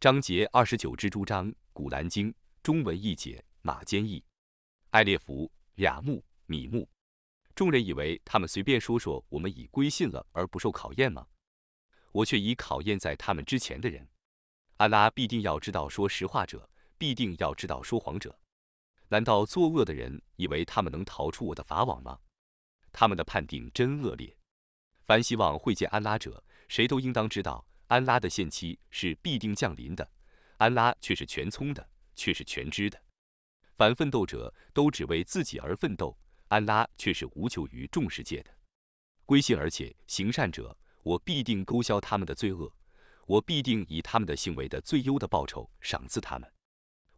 章节二十九蜘蛛章，古兰经中文译解马坚译，艾列弗雅木米木。众人以为他们随便说说我们已归信了而不受考验吗？我却已考验在他们之前的人。安拉必定要知道说实话者，必定要知道说谎者。难道作恶的人以为他们能逃出我的法网吗？他们的判定真恶劣。凡希望会见安拉者，谁都应当知道。安拉的限期是必定降临的，安拉却是全聪的，却是全知的。凡奋斗者都只为自己而奋斗，安拉却是无求于众世界的。归信而且行善者，我必定勾销他们的罪恶，我必定以他们的行为的最优的报酬赏赐他们。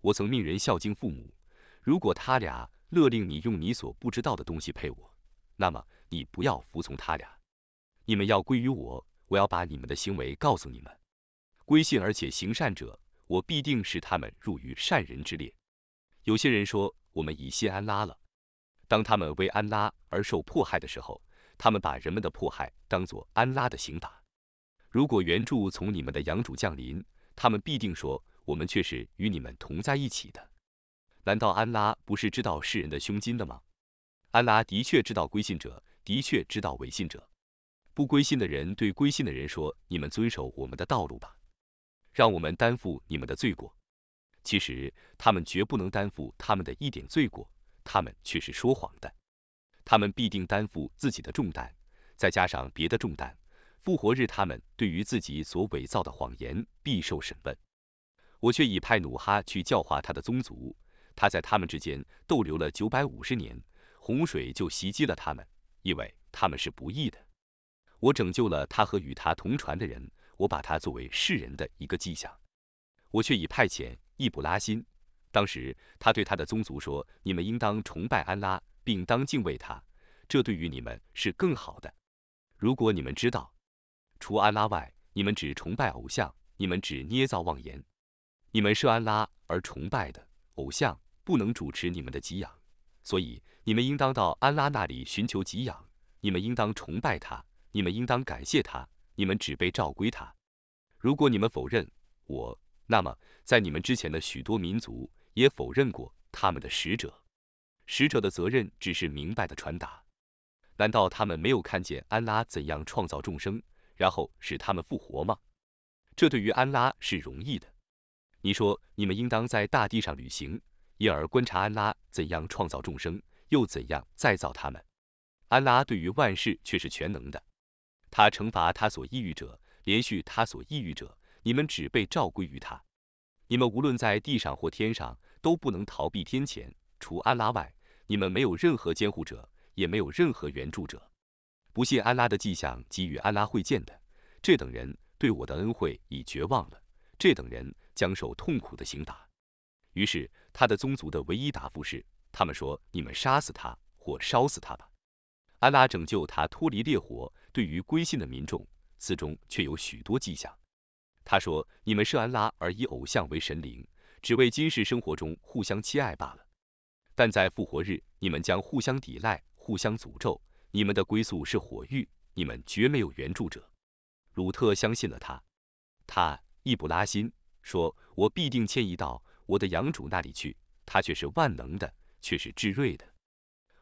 我曾命人孝敬父母，如果他俩勒令你用你所不知道的东西配我，那么你不要服从他俩，你们要归于我。我要把你们的行为告诉你们，归信而且行善者，我必定使他们入于善人之列。有些人说我们已信安拉了，当他们为安拉而受迫害的时候，他们把人们的迫害当作安拉的刑罚。如果援助从你们的养主降临，他们必定说我们却是与你们同在一起的。难道安拉不是知道世人的胸襟的吗？安拉的确知道归信者，的确知道违信者。不归信的人对归信的人说：“你们遵守我们的道路吧，让我们担负你们的罪过。”其实他们绝不能担负他们的一点罪过，他们却是说谎的。他们必定担负自己的重担，再加上别的重担。复活日，他们对于自己所伪造的谎言必受审问。我却已派努哈去教化他的宗族，他在他们之间逗留了九百五十年，洪水就袭击了他们，因为他们是不义的。我拯救了他和与他同船的人，我把他作为世人的一个迹象。我却已派遣易卜拉欣，当时他对他的宗族说：“你们应当崇拜安拉，并当敬畏他，这对于你们是更好的。如果你们知道，除安拉外，你们只崇拜偶像，你们只捏造妄言，你们设安拉而崇拜的偶像不能主持你们的给养，所以你们应当到安拉那里寻求给养，你们应当崇拜他。”你们应当感谢他，你们只被召归他。如果你们否认我，那么在你们之前的许多民族也否认过他们的使者。使者的责任只是明白的传达。难道他们没有看见安拉怎样创造众生，然后使他们复活吗？这对于安拉是容易的。你说你们应当在大地上旅行，因而观察安拉怎样创造众生，又怎样再造他们。安拉对于万事却是全能的。他惩罚他所抑郁者，连续他所抑郁者。你们只被召归于他。你们无论在地上或天上，都不能逃避天谴。除安拉外，你们没有任何监护者，也没有任何援助者。不信安拉的迹象给予安拉会见的，这等人对我的恩惠已绝望了。这等人将受痛苦的刑罚。于是他的宗族的唯一答复是：他们说，你们杀死他或烧死他吧。安拉拯救他脱离烈火，对于归信的民众，此中却有许多迹象。他说：“你们设安拉而以偶像为神灵，只为今世生活中互相亲爱罢了。但在复活日，你们将互相抵赖，互相诅咒。你们的归宿是火狱，你们绝没有援助者。”鲁特相信了他。他易卜拉欣说：“我必定迁移到我的养主那里去。他却是万能的，却是至睿的。”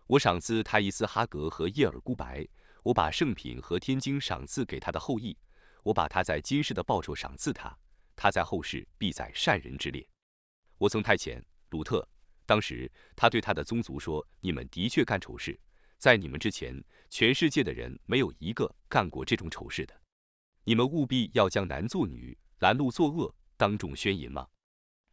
我赏赐他伊斯哈格和叶尔孤白，我把圣品和天经赏赐给他的后裔，我把他在今世的报酬赏赐他，他在后世必在善人之列。我曾派遣鲁特，当时他对他的宗族说：“你们的确干丑事，在你们之前，全世界的人没有一个干过这种丑事的。你们务必要将男做女，拦路作恶，当众宣淫吗？”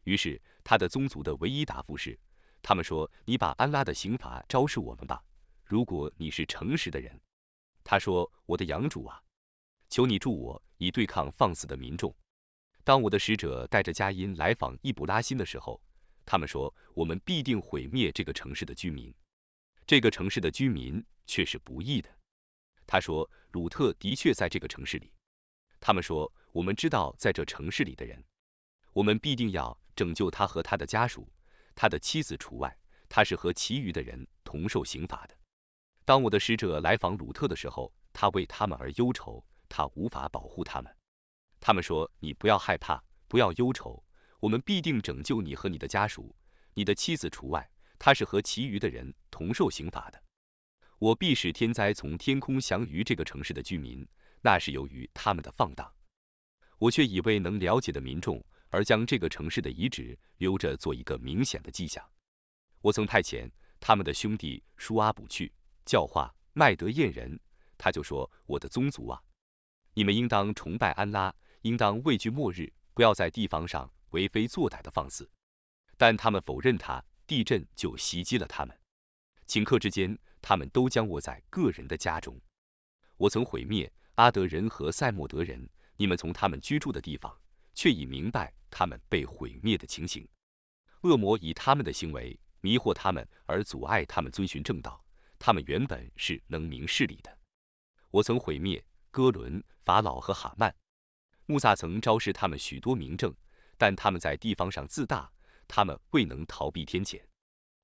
于是他的宗族的唯一答复是。他们说：“你把安拉的刑罚昭示我们吧，如果你是诚实的人。”他说：“我的养主啊，求你助我，以对抗放肆的民众。当我的使者带着佳音来访易卜拉欣的时候，他们说：我们必定毁灭这个城市的居民。这个城市的居民却是不义的。”他说：“鲁特的确在这个城市里。”他们说：“我们知道在这城市里的人，我们必定要拯救他和他的家属。”他的妻子除外，他是和其余的人同受刑罚的。当我的使者来访鲁特的时候，他为他们而忧愁，他无法保护他们。他们说：“你不要害怕，不要忧愁，我们必定拯救你和你的家属，你的妻子除外，她是和其余的人同受刑罚的。我必使天灾从天空降于这个城市的居民，那是由于他们的放荡。我却以为能了解的民众，而将这个城市的遗址留着做一个明显的迹象。我曾派遣他们的兄弟舒阿卜去教化麦德燕人，他就说：“我的宗族啊，你们应当崇拜安拉，应当畏惧末日，不要在地方上为非作歹的放肆。”但他们否认他，地震就袭击了他们。顷刻之间。他们都将卧在个人的家中。我曾毁灭阿德人和塞莫德人，你们从他们居住的地方，却已明白他们被毁灭的情形。恶魔以他们的行为迷惑他们，而阻碍他们遵循正道。他们原本是能明事理的。我曾毁灭哥伦、法老和哈曼。穆萨曾昭示他们许多明证，但他们在地方上自大，他们未能逃避天谴。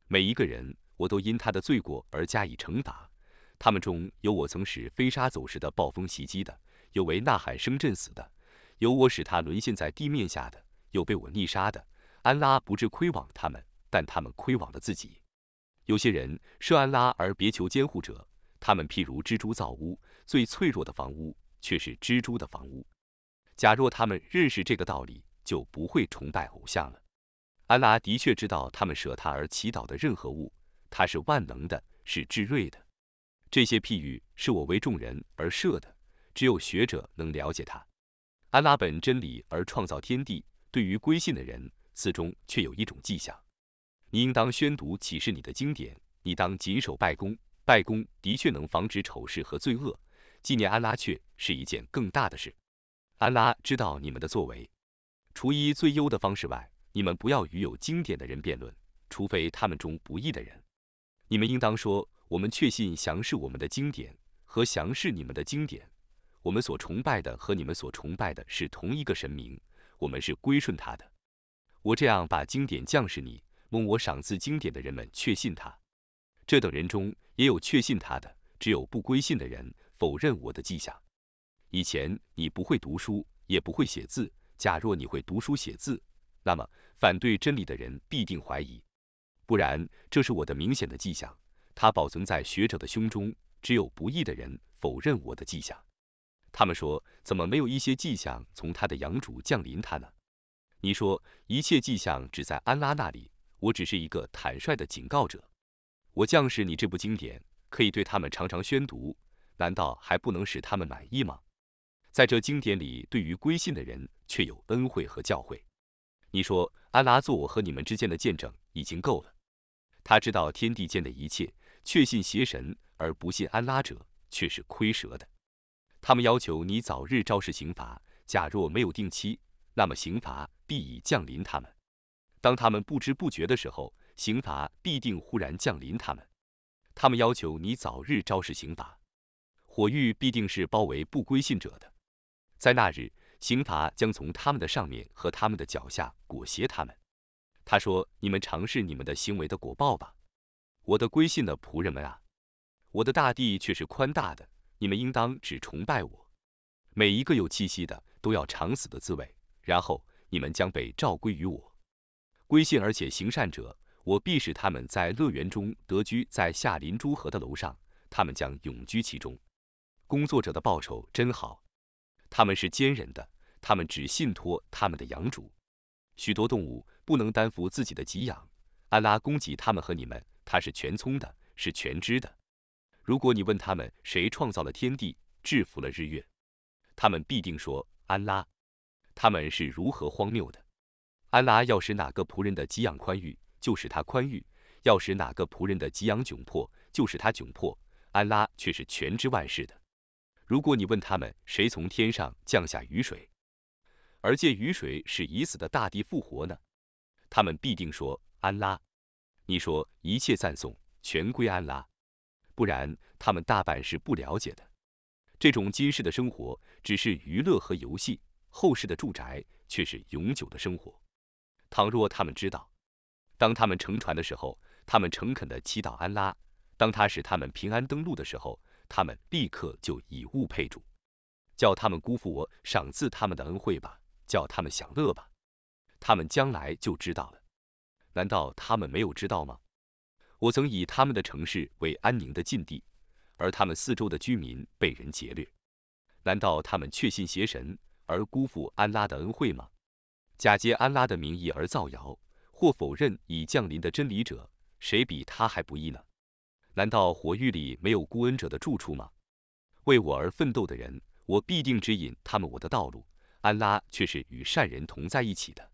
每一个人。我都因他的罪过而加以惩罚。他们中有我曾使飞沙走石的暴风袭击的，有为呐喊声震死的，有我使他沦陷在地面下的，有被我溺杀的。安拉不致亏枉他们，但他们亏枉了自己。有些人设安拉而别求监护者，他们譬如蜘蛛造屋，最脆弱的房屋却是蜘蛛的房屋。假若他们认识这个道理，就不会崇拜偶像了。安拉的确知道他们舍他而祈祷的任何物。他是万能的，是至睿的。这些譬喻是我为众人而设的，只有学者能了解他。安拉本真理而创造天地，对于归信的人，此中却有一种迹象。你应当宣读启示你的经典，你当谨守拜功。拜功的确能防止丑事和罪恶，纪念安拉却是一件更大的事。安拉知道你们的作为，除一最优的方式外，你们不要与有经典的人辩论，除非他们中不义的人。你们应当说：“我们确信降是我们的经典和降是你们的经典。我们所崇拜的和你们所崇拜的是同一个神明，我们是归顺他的。我这样把经典降示你，蒙我赏赐经典的人们确信他。这等人中也有确信他的，只有不归信的人否认我的迹象。以前你不会读书，也不会写字。假若你会读书写字，那么反对真理的人必定怀疑。”不然，这是我的明显的迹象。它保存在学者的胸中。只有不义的人否认我的迹象。他们说：“怎么没有一些迹象从他的养主降临他呢？”你说：“一切迹象只在安拉那里。”我只是一个坦率的警告者。我降示你这部经典，可以对他们常常宣读。难道还不能使他们满意吗？在这经典里，对于归信的人却有恩惠和教诲。你说：“安拉做我和你们之间的见证已经够了。”他知道天地间的一切，确信邪神而不信安拉者却是亏折的。他们要求你早日昭示刑罚，假若没有定期，那么刑罚必已降临他们。当他们不知不觉的时候，刑罚必定忽然降临他们。他们要求你早日昭示刑罚，火狱必定是包围不归信者的。在那日，刑罚将从他们的上面和他们的脚下裹挟他们。他说：“你们尝试你们的行为的果报吧，我的归信的仆人们啊！我的大地却是宽大的，你们应当只崇拜我。每一个有气息的都要尝死的滋味，然后你们将被召归于我。归信而且行善者，我必使他们在乐园中得居，在夏林诸河的楼上，他们将永居其中。工作者的报酬真好，他们是坚忍的，他们只信托他们的养主。许多动物。”不能担负自己的给养，安拉供给他们和你们，他是全聪的，是全知的。如果你问他们谁创造了天地，制服了日月，他们必定说安拉。他们是如何荒谬的！安拉要使哪个仆人的给养宽裕，就使他宽裕；要使哪个仆人的给养窘迫，就使他窘迫。安拉却是全知万事的。如果你问他们谁从天上降下雨水，而借雨水使已死的大地复活呢？他们必定说安拉，你说一切赞颂全归安拉，不然他们大半是不了解的。这种今世的生活只是娱乐和游戏，后世的住宅却是永久的生活。倘若他们知道，当他们乘船的时候，他们诚恳地祈祷安拉；当他使他们平安登陆的时候，他们立刻就以物配主，叫他们辜负我赏赐他们的恩惠吧，叫他们享乐吧。他们将来就知道了。难道他们没有知道吗？我曾以他们的城市为安宁的禁地，而他们四周的居民被人劫掠。难道他们确信邪神而辜负安拉的恩惠吗？假借安拉的名义而造谣，或否认已降临的真理者，谁比他还不易呢？难道火狱里没有孤恩者的住处吗？为我而奋斗的人，我必定指引他们我的道路。安拉却是与善人同在一起的。